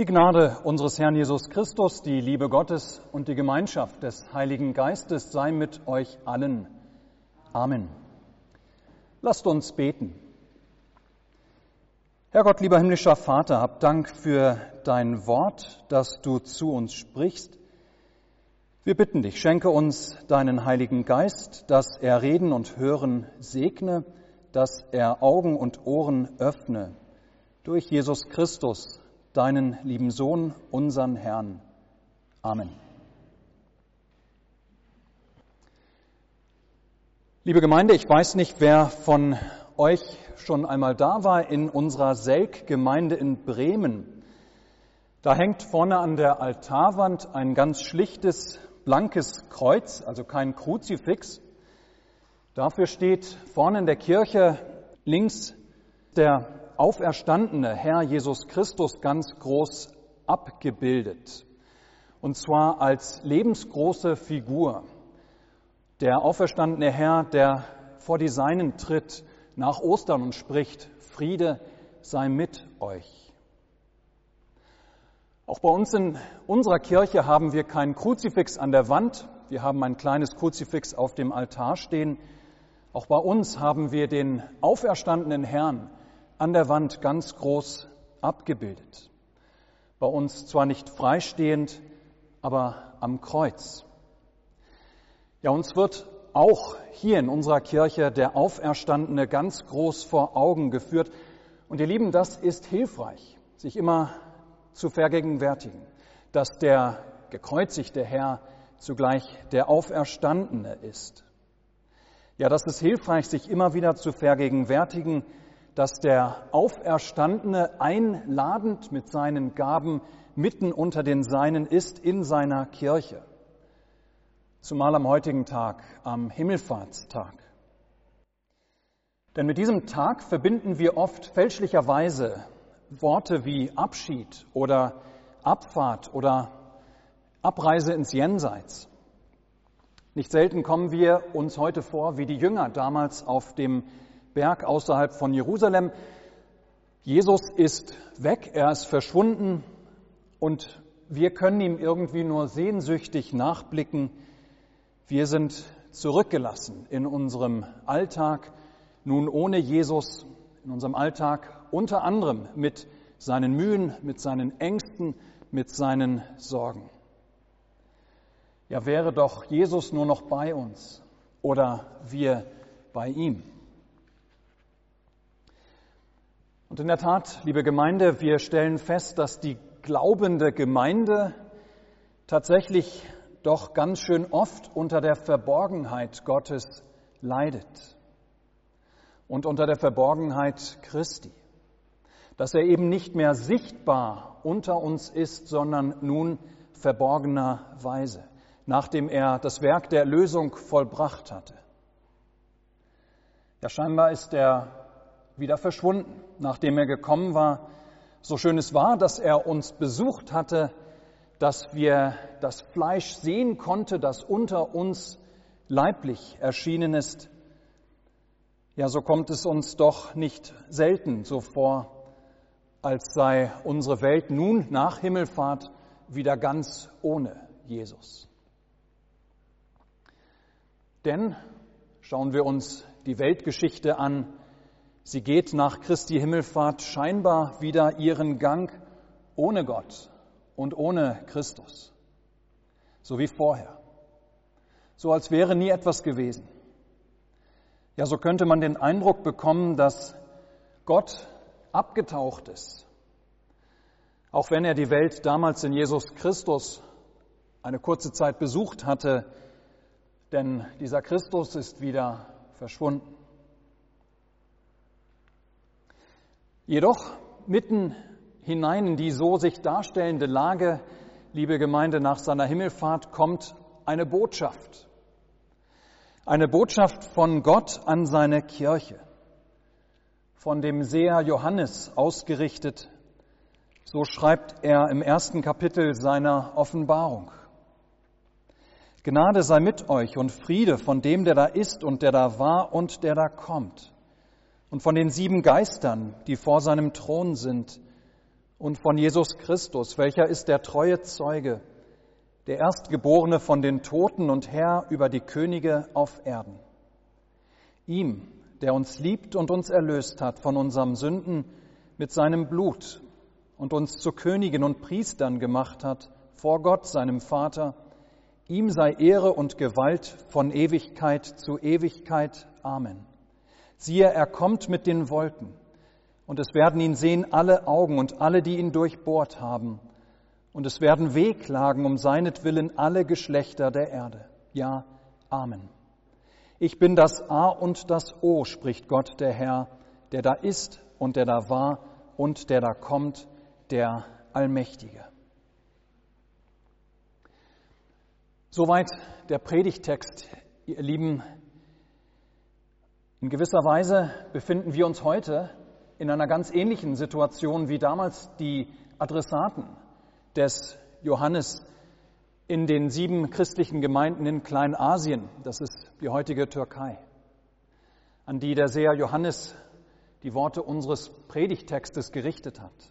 Die Gnade unseres Herrn Jesus Christus, die Liebe Gottes und die Gemeinschaft des Heiligen Geistes sei mit euch allen. Amen. Lasst uns beten. Herr Gott, lieber himmlischer Vater, hab Dank für dein Wort, das du zu uns sprichst. Wir bitten dich, schenke uns deinen Heiligen Geist, dass er Reden und Hören segne, dass er Augen und Ohren öffne. Durch Jesus Christus, deinen lieben Sohn, unseren Herrn. Amen. Liebe Gemeinde, ich weiß nicht, wer von euch schon einmal da war in unserer Selk-Gemeinde in Bremen. Da hängt vorne an der Altarwand ein ganz schlichtes, blankes Kreuz, also kein Kruzifix. Dafür steht vorne in der Kirche links der auferstandene Herr Jesus Christus ganz groß abgebildet. Und zwar als lebensgroße Figur. Der auferstandene Herr, der vor die Seinen tritt nach Ostern und spricht, Friede sei mit euch. Auch bei uns in unserer Kirche haben wir kein Kruzifix an der Wand. Wir haben ein kleines Kruzifix auf dem Altar stehen. Auch bei uns haben wir den auferstandenen Herrn an der Wand ganz groß abgebildet. Bei uns zwar nicht freistehend, aber am Kreuz. Ja, uns wird auch hier in unserer Kirche der Auferstandene ganz groß vor Augen geführt. Und ihr Lieben, das ist hilfreich, sich immer zu vergegenwärtigen, dass der gekreuzigte Herr zugleich der Auferstandene ist. Ja, das ist hilfreich, sich immer wieder zu vergegenwärtigen, dass der Auferstandene einladend mit seinen Gaben mitten unter den Seinen ist in seiner Kirche. Zumal am heutigen Tag, am Himmelfahrtstag. Denn mit diesem Tag verbinden wir oft fälschlicherweise Worte wie Abschied oder Abfahrt oder Abreise ins Jenseits. Nicht selten kommen wir uns heute vor wie die Jünger damals auf dem Berg außerhalb von Jerusalem. Jesus ist weg, er ist verschwunden und wir können ihm irgendwie nur sehnsüchtig nachblicken. Wir sind zurückgelassen in unserem Alltag, nun ohne Jesus, in unserem Alltag unter anderem mit seinen Mühen, mit seinen Ängsten, mit seinen Sorgen. Ja, wäre doch Jesus nur noch bei uns oder wir bei ihm. Und in der Tat, liebe Gemeinde, wir stellen fest, dass die glaubende Gemeinde tatsächlich doch ganz schön oft unter der Verborgenheit Gottes leidet und unter der Verborgenheit Christi. Dass er eben nicht mehr sichtbar unter uns ist, sondern nun verborgenerweise, nachdem er das Werk der Erlösung vollbracht hatte. Ja, scheinbar ist er wieder verschwunden, nachdem er gekommen war. So schön es war, dass er uns besucht hatte, dass wir das Fleisch sehen konnte, das unter uns leiblich erschienen ist. Ja, so kommt es uns doch nicht selten so vor, als sei unsere Welt nun nach Himmelfahrt wieder ganz ohne Jesus. Denn schauen wir uns die Weltgeschichte an, Sie geht nach Christi Himmelfahrt scheinbar wieder ihren Gang ohne Gott und ohne Christus, so wie vorher, so als wäre nie etwas gewesen. Ja, so könnte man den Eindruck bekommen, dass Gott abgetaucht ist, auch wenn er die Welt damals in Jesus Christus eine kurze Zeit besucht hatte, denn dieser Christus ist wieder verschwunden. Jedoch mitten hinein in die so sich darstellende Lage, liebe Gemeinde, nach seiner Himmelfahrt kommt eine Botschaft. Eine Botschaft von Gott an seine Kirche, von dem Seher Johannes ausgerichtet. So schreibt er im ersten Kapitel seiner Offenbarung. Gnade sei mit euch und Friede von dem, der da ist und der da war und der da kommt und von den sieben Geistern, die vor seinem Thron sind, und von Jesus Christus, welcher ist der treue Zeuge, der Erstgeborene von den Toten und Herr über die Könige auf Erden. Ihm, der uns liebt und uns erlöst hat von unserem Sünden mit seinem Blut und uns zu Königen und Priestern gemacht hat vor Gott, seinem Vater, ihm sei Ehre und Gewalt von Ewigkeit zu Ewigkeit. Amen. Siehe, er kommt mit den Wolken und es werden ihn sehen alle Augen und alle, die ihn durchbohrt haben. Und es werden wehklagen um seinetwillen alle Geschlechter der Erde. Ja, Amen. Ich bin das A und das O, spricht Gott der Herr, der da ist und der da war und der da kommt, der Allmächtige. Soweit der Predigtext, ihr Lieben. In gewisser Weise befinden wir uns heute in einer ganz ähnlichen Situation wie damals die Adressaten des Johannes in den sieben christlichen Gemeinden in Kleinasien, das ist die heutige Türkei, an die der Seher Johannes die Worte unseres Predigtextes gerichtet hat.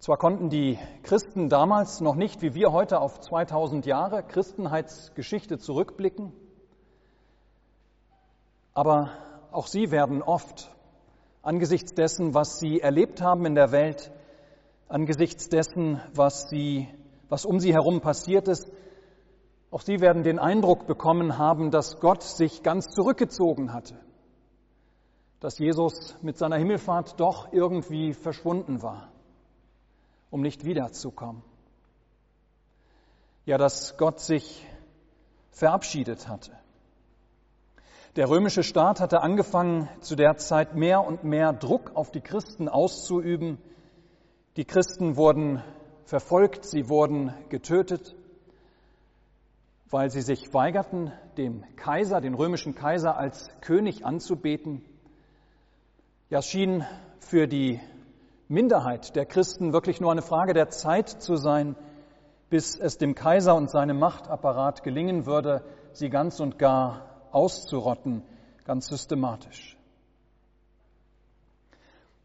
Zwar konnten die Christen damals noch nicht wie wir heute auf 2000 Jahre Christenheitsgeschichte zurückblicken, aber auch sie werden oft angesichts dessen, was sie erlebt haben in der Welt, angesichts dessen, was, sie, was um sie herum passiert ist. Auch sie werden den Eindruck bekommen haben, dass Gott sich ganz zurückgezogen hatte, dass Jesus mit seiner Himmelfahrt doch irgendwie verschwunden war, um nicht wiederzukommen. Ja, dass Gott sich verabschiedet hatte. Der römische Staat hatte angefangen, zu der Zeit mehr und mehr Druck auf die Christen auszuüben. Die Christen wurden verfolgt, sie wurden getötet, weil sie sich weigerten, dem Kaiser, den römischen Kaiser als König anzubeten. Ja, es schien für die Minderheit der Christen wirklich nur eine Frage der Zeit zu sein, bis es dem Kaiser und seinem Machtapparat gelingen würde, sie ganz und gar auszurotten, ganz systematisch.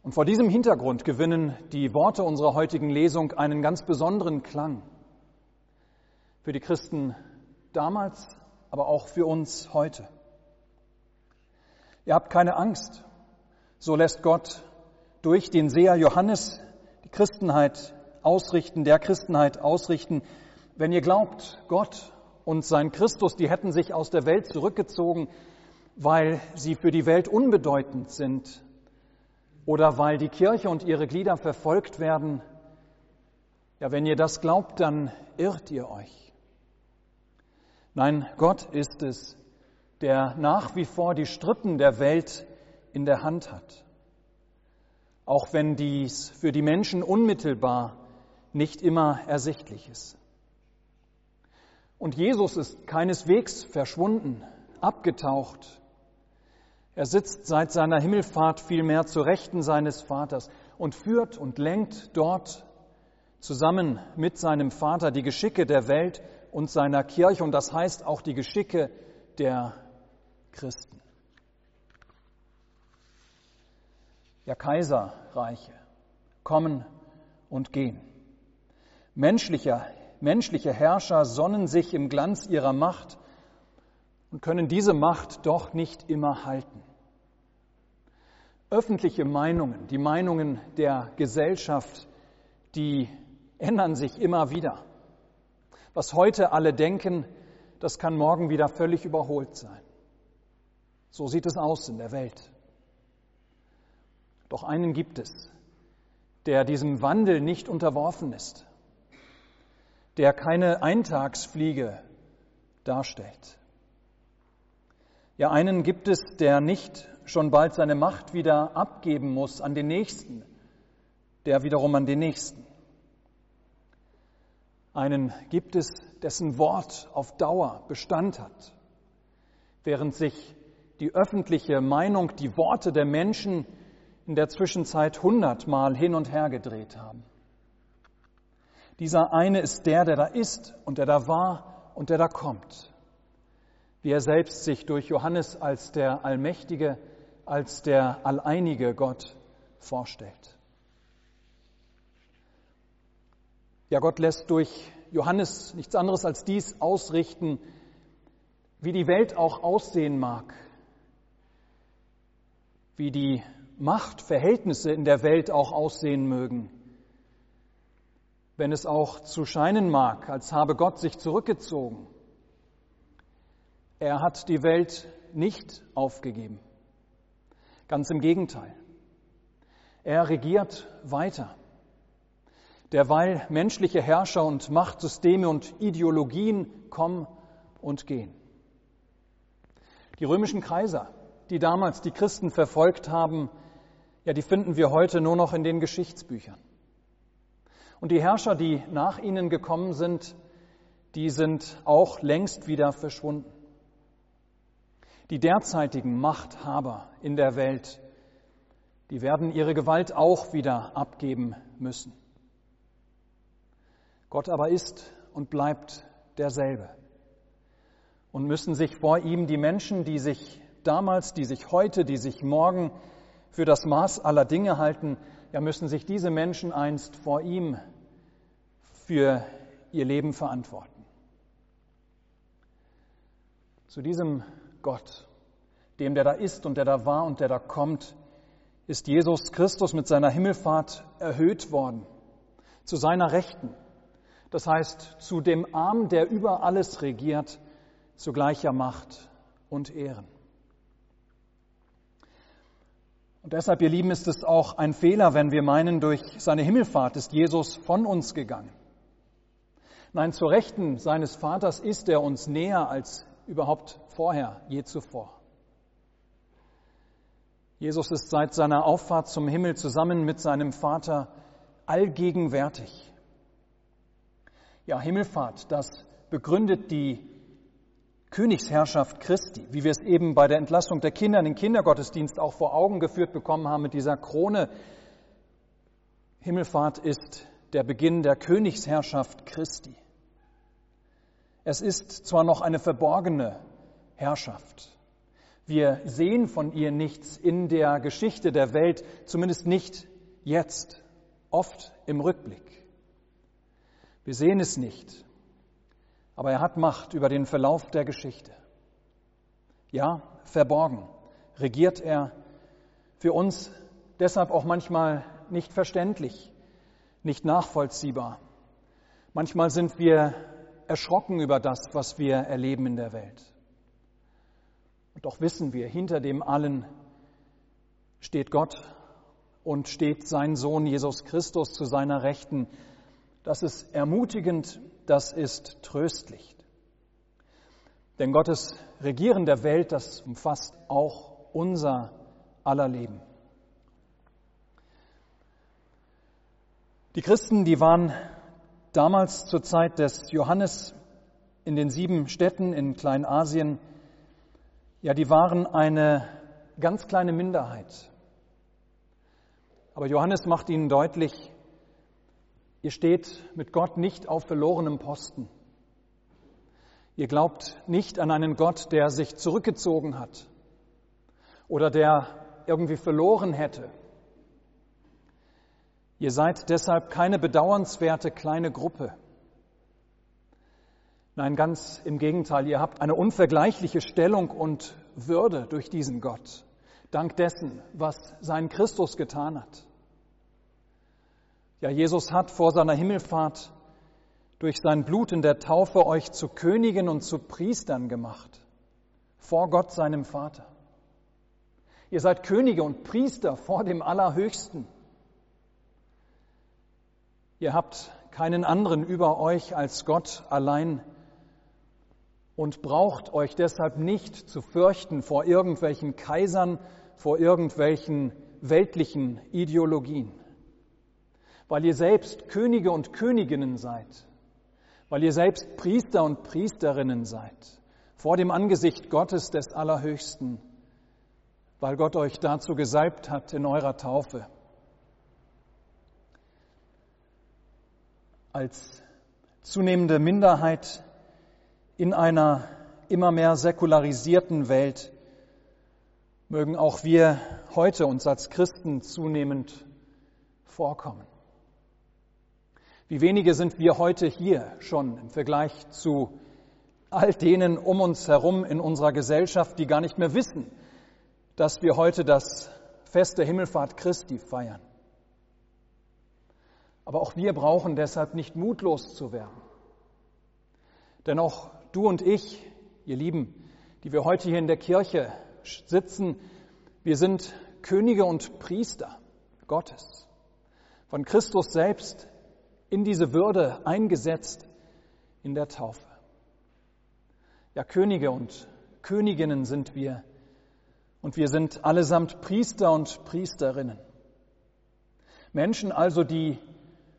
Und vor diesem Hintergrund gewinnen die Worte unserer heutigen Lesung einen ganz besonderen Klang. Für die Christen damals, aber auch für uns heute. Ihr habt keine Angst. So lässt Gott durch den Seher Johannes die Christenheit ausrichten, der Christenheit ausrichten. Wenn ihr glaubt, Gott und sein Christus, die hätten sich aus der Welt zurückgezogen, weil sie für die Welt unbedeutend sind oder weil die Kirche und ihre Glieder verfolgt werden. Ja, wenn ihr das glaubt, dann irrt ihr euch. Nein, Gott ist es, der nach wie vor die Strippen der Welt in der Hand hat. Auch wenn dies für die Menschen unmittelbar nicht immer ersichtlich ist. Und Jesus ist keineswegs verschwunden, abgetaucht. Er sitzt seit seiner Himmelfahrt vielmehr zur Rechten seines Vaters und führt und lenkt dort zusammen mit seinem Vater die Geschicke der Welt und seiner Kirche und das heißt auch die Geschicke der Christen. Ja, Kaiserreiche kommen und gehen. Menschlicher menschliche Herrscher sonnen sich im Glanz ihrer Macht und können diese Macht doch nicht immer halten. Öffentliche Meinungen, die Meinungen der Gesellschaft, die ändern sich immer wieder. Was heute alle denken, das kann morgen wieder völlig überholt sein. So sieht es aus in der Welt. Doch einen gibt es, der diesem Wandel nicht unterworfen ist der keine Eintagsfliege darstellt. Ja, einen gibt es, der nicht schon bald seine Macht wieder abgeben muss an den Nächsten, der wiederum an den Nächsten. Einen gibt es, dessen Wort auf Dauer Bestand hat, während sich die öffentliche Meinung, die Worte der Menschen in der Zwischenzeit hundertmal hin und her gedreht haben. Dieser eine ist der, der da ist und der da war und der da kommt. Wie er selbst sich durch Johannes als der allmächtige, als der alleinige Gott vorstellt. Ja, Gott lässt durch Johannes nichts anderes als dies ausrichten, wie die Welt auch aussehen mag, wie die Machtverhältnisse in der Welt auch aussehen mögen, wenn es auch zu scheinen mag, als habe Gott sich zurückgezogen. Er hat die Welt nicht aufgegeben. Ganz im Gegenteil. Er regiert weiter. Derweil menschliche Herrscher und Machtsysteme und Ideologien kommen und gehen. Die römischen Kaiser, die damals die Christen verfolgt haben, ja, die finden wir heute nur noch in den Geschichtsbüchern. Und die Herrscher, die nach ihnen gekommen sind, die sind auch längst wieder verschwunden. Die derzeitigen Machthaber in der Welt, die werden ihre Gewalt auch wieder abgeben müssen. Gott aber ist und bleibt derselbe. Und müssen sich vor ihm die Menschen, die sich damals, die sich heute, die sich morgen für das Maß aller Dinge halten, ja müssen sich diese Menschen einst vor ihm für ihr Leben verantworten. Zu diesem Gott, dem der da ist und der da war und der da kommt, ist Jesus Christus mit seiner Himmelfahrt erhöht worden, zu seiner Rechten. Das heißt, zu dem Arm, der über alles regiert, zu gleicher Macht und Ehren. Und deshalb, ihr Lieben, ist es auch ein Fehler, wenn wir meinen, durch seine Himmelfahrt ist Jesus von uns gegangen. Nein, zur Rechten seines Vaters ist er uns näher als überhaupt vorher, je zuvor. Jesus ist seit seiner Auffahrt zum Himmel zusammen mit seinem Vater allgegenwärtig. Ja, Himmelfahrt, das begründet die Königsherrschaft Christi, wie wir es eben bei der Entlassung der Kinder in den Kindergottesdienst auch vor Augen geführt bekommen haben mit dieser Krone. Himmelfahrt ist der Beginn der Königsherrschaft Christi. Es ist zwar noch eine verborgene Herrschaft, wir sehen von ihr nichts in der Geschichte der Welt, zumindest nicht jetzt, oft im Rückblick. Wir sehen es nicht, aber er hat Macht über den Verlauf der Geschichte. Ja, verborgen regiert er für uns deshalb auch manchmal nicht verständlich, nicht nachvollziehbar. Manchmal sind wir erschrocken über das, was wir erleben in der Welt. Und doch wissen wir, hinter dem allen steht Gott und steht sein Sohn Jesus Christus zu seiner Rechten. Das ist ermutigend, das ist tröstlich. Denn Gottes Regieren der Welt, das umfasst auch unser aller Leben. Die Christen, die waren damals zur Zeit des Johannes in den sieben Städten in Kleinasien ja, die waren eine ganz kleine Minderheit. Aber Johannes macht ihnen deutlich, ihr steht mit Gott nicht auf verlorenem Posten. Ihr glaubt nicht an einen Gott, der sich zurückgezogen hat oder der irgendwie verloren hätte. Ihr seid deshalb keine bedauernswerte kleine Gruppe. Nein, ganz im Gegenteil, ihr habt eine unvergleichliche Stellung und Würde durch diesen Gott, dank dessen, was sein Christus getan hat. Ja, Jesus hat vor seiner Himmelfahrt durch sein Blut in der Taufe euch zu Königen und zu Priestern gemacht, vor Gott seinem Vater. Ihr seid Könige und Priester vor dem Allerhöchsten. Ihr habt keinen anderen über euch als Gott allein und braucht euch deshalb nicht zu fürchten vor irgendwelchen Kaisern, vor irgendwelchen weltlichen Ideologien, weil ihr selbst Könige und Königinnen seid, weil ihr selbst Priester und Priesterinnen seid, vor dem Angesicht Gottes des Allerhöchsten, weil Gott euch dazu gesalbt hat in eurer Taufe. Als zunehmende Minderheit in einer immer mehr säkularisierten Welt mögen auch wir heute uns als Christen zunehmend vorkommen. Wie wenige sind wir heute hier schon im Vergleich zu all denen um uns herum in unserer Gesellschaft, die gar nicht mehr wissen, dass wir heute das Fest der Himmelfahrt Christi feiern. Aber auch wir brauchen deshalb nicht mutlos zu werden. Denn auch du und ich, ihr Lieben, die wir heute hier in der Kirche sitzen, wir sind Könige und Priester Gottes, von Christus selbst in diese Würde eingesetzt in der Taufe. Ja, Könige und Königinnen sind wir und wir sind allesamt Priester und Priesterinnen. Menschen also, die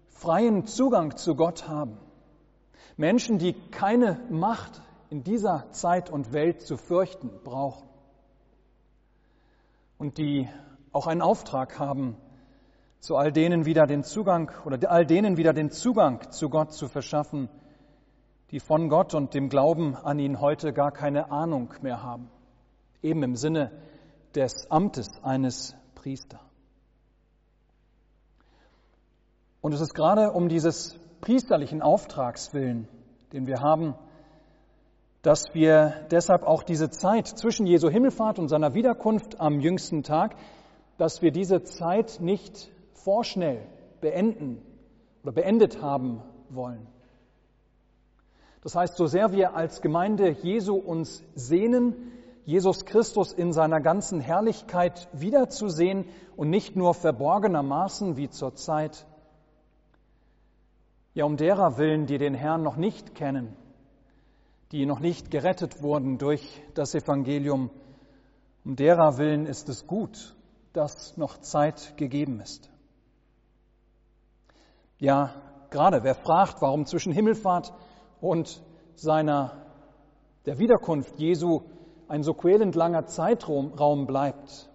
freien Zugang zu Gott haben. Menschen, die keine Macht in dieser Zeit und Welt zu fürchten brauchen. Und die auch einen Auftrag haben, zu all denen wieder den Zugang oder all denen wieder den Zugang zu Gott zu verschaffen, die von Gott und dem Glauben an ihn heute gar keine Ahnung mehr haben. Eben im Sinne des Amtes eines Priesters. Und es ist gerade um dieses priesterlichen Auftrags willen, den wir haben, dass wir deshalb auch diese Zeit zwischen Jesu Himmelfahrt und seiner Wiederkunft am jüngsten Tag, dass wir diese Zeit nicht vorschnell beenden oder beendet haben wollen. Das heißt, so sehr wir als Gemeinde Jesu uns sehnen, Jesus Christus in seiner ganzen Herrlichkeit wiederzusehen und nicht nur verborgenermaßen wie zur Zeit ja, um derer willen, die den Herrn noch nicht kennen, die noch nicht gerettet wurden durch das Evangelium, um derer willen ist es gut, dass noch Zeit gegeben ist. Ja, gerade wer fragt, warum zwischen Himmelfahrt und seiner, der Wiederkunft Jesu ein so quälend langer Zeitraum bleibt,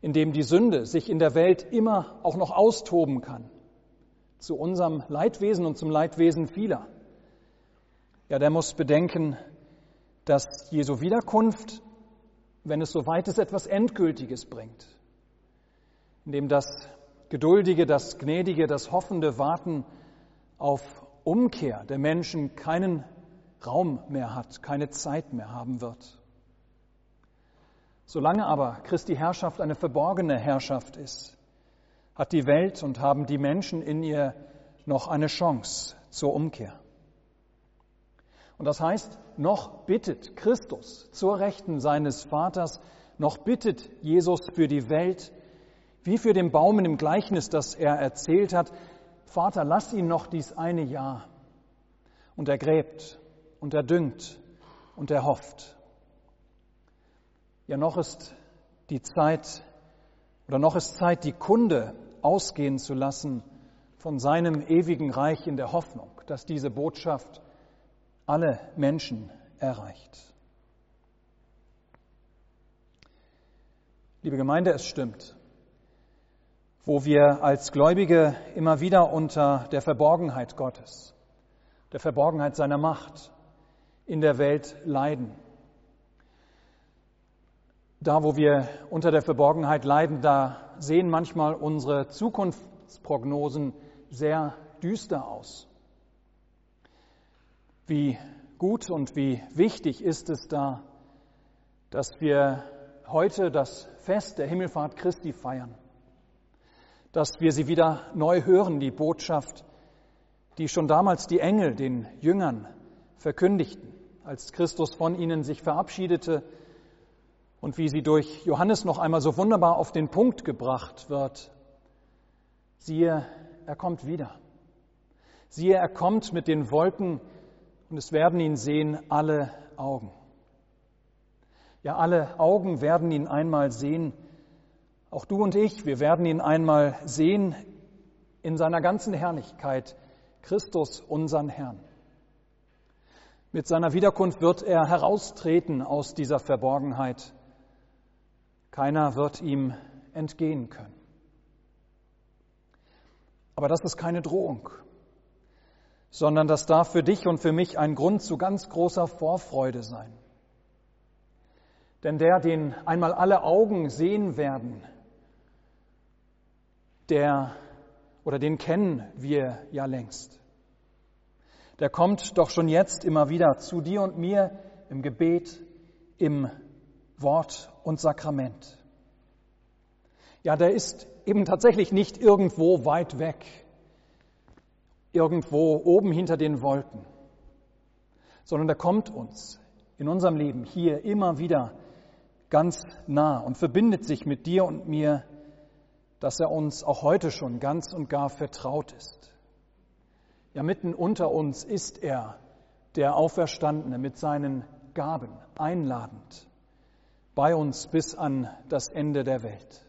in dem die Sünde sich in der Welt immer auch noch austoben kann, zu unserem Leidwesen und zum Leidwesen vieler. Ja, der muss bedenken, dass Jesu Wiederkunft, wenn es soweit ist, etwas Endgültiges bringt, indem das geduldige, das gnädige, das hoffende Warten auf Umkehr der Menschen keinen Raum mehr hat, keine Zeit mehr haben wird. Solange aber Christi Herrschaft eine verborgene Herrschaft ist, hat die Welt und haben die Menschen in ihr noch eine Chance zur Umkehr. Und das heißt, noch bittet Christus zur Rechten seines Vaters, noch bittet Jesus für die Welt, wie für den Baum in dem Gleichnis, das er erzählt hat, Vater, lass ihn noch dies eine Jahr. Und er gräbt und er düngt und er hofft. Ja, noch ist die Zeit oder noch ist Zeit, die Kunde ausgehen zu lassen von seinem ewigen Reich in der Hoffnung, dass diese Botschaft alle Menschen erreicht. Liebe Gemeinde, es stimmt, wo wir als Gläubige immer wieder unter der Verborgenheit Gottes, der Verborgenheit seiner Macht in der Welt leiden. Da, wo wir unter der Verborgenheit leiden, da sehen manchmal unsere Zukunftsprognosen sehr düster aus. Wie gut und wie wichtig ist es da, dass wir heute das Fest der Himmelfahrt Christi feiern, dass wir sie wieder neu hören, die Botschaft, die schon damals die Engel den Jüngern verkündigten, als Christus von ihnen sich verabschiedete und wie sie durch Johannes noch einmal so wunderbar auf den Punkt gebracht wird. Siehe, er kommt wieder. Siehe, er kommt mit den Wolken und es werden ihn sehen alle Augen. Ja, alle Augen werden ihn einmal sehen. Auch du und ich, wir werden ihn einmal sehen in seiner ganzen Herrlichkeit, Christus, unseren Herrn. Mit seiner Wiederkunft wird er heraustreten aus dieser Verborgenheit keiner wird ihm entgehen können. Aber das ist keine Drohung, sondern das darf für dich und für mich ein Grund zu ganz großer Vorfreude sein. Denn der, den einmal alle Augen sehen werden, der oder den kennen wir ja längst. der kommt doch schon jetzt immer wieder zu dir und mir im Gebet, im Wort und Sakrament. Ja, der ist eben tatsächlich nicht irgendwo weit weg, irgendwo oben hinter den Wolken, sondern der kommt uns in unserem Leben hier immer wieder ganz nah und verbindet sich mit dir und mir, dass er uns auch heute schon ganz und gar vertraut ist. Ja, mitten unter uns ist er, der Auferstandene, mit seinen Gaben einladend, bei uns bis an das Ende der Welt.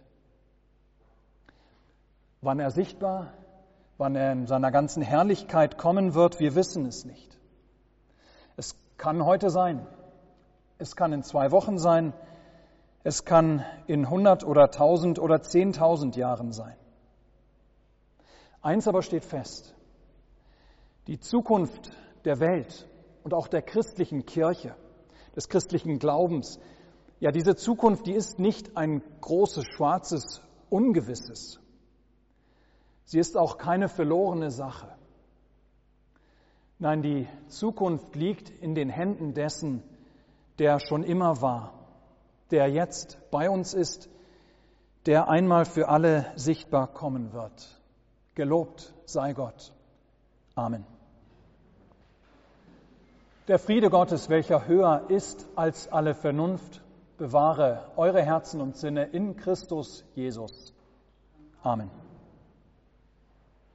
Wann er sichtbar, wann er in seiner ganzen Herrlichkeit kommen wird, wir wissen es nicht. Es kann heute sein, es kann in zwei Wochen sein, es kann in hundert oder tausend oder zehntausend Jahren sein. Eins aber steht fest, die Zukunft der Welt und auch der christlichen Kirche, des christlichen Glaubens, ja, diese Zukunft, die ist nicht ein großes, schwarzes, ungewisses. Sie ist auch keine verlorene Sache. Nein, die Zukunft liegt in den Händen dessen, der schon immer war, der jetzt bei uns ist, der einmal für alle sichtbar kommen wird. Gelobt sei Gott. Amen. Der Friede Gottes, welcher höher ist als alle Vernunft, bewahre eure Herzen und Sinne in Christus Jesus. Amen.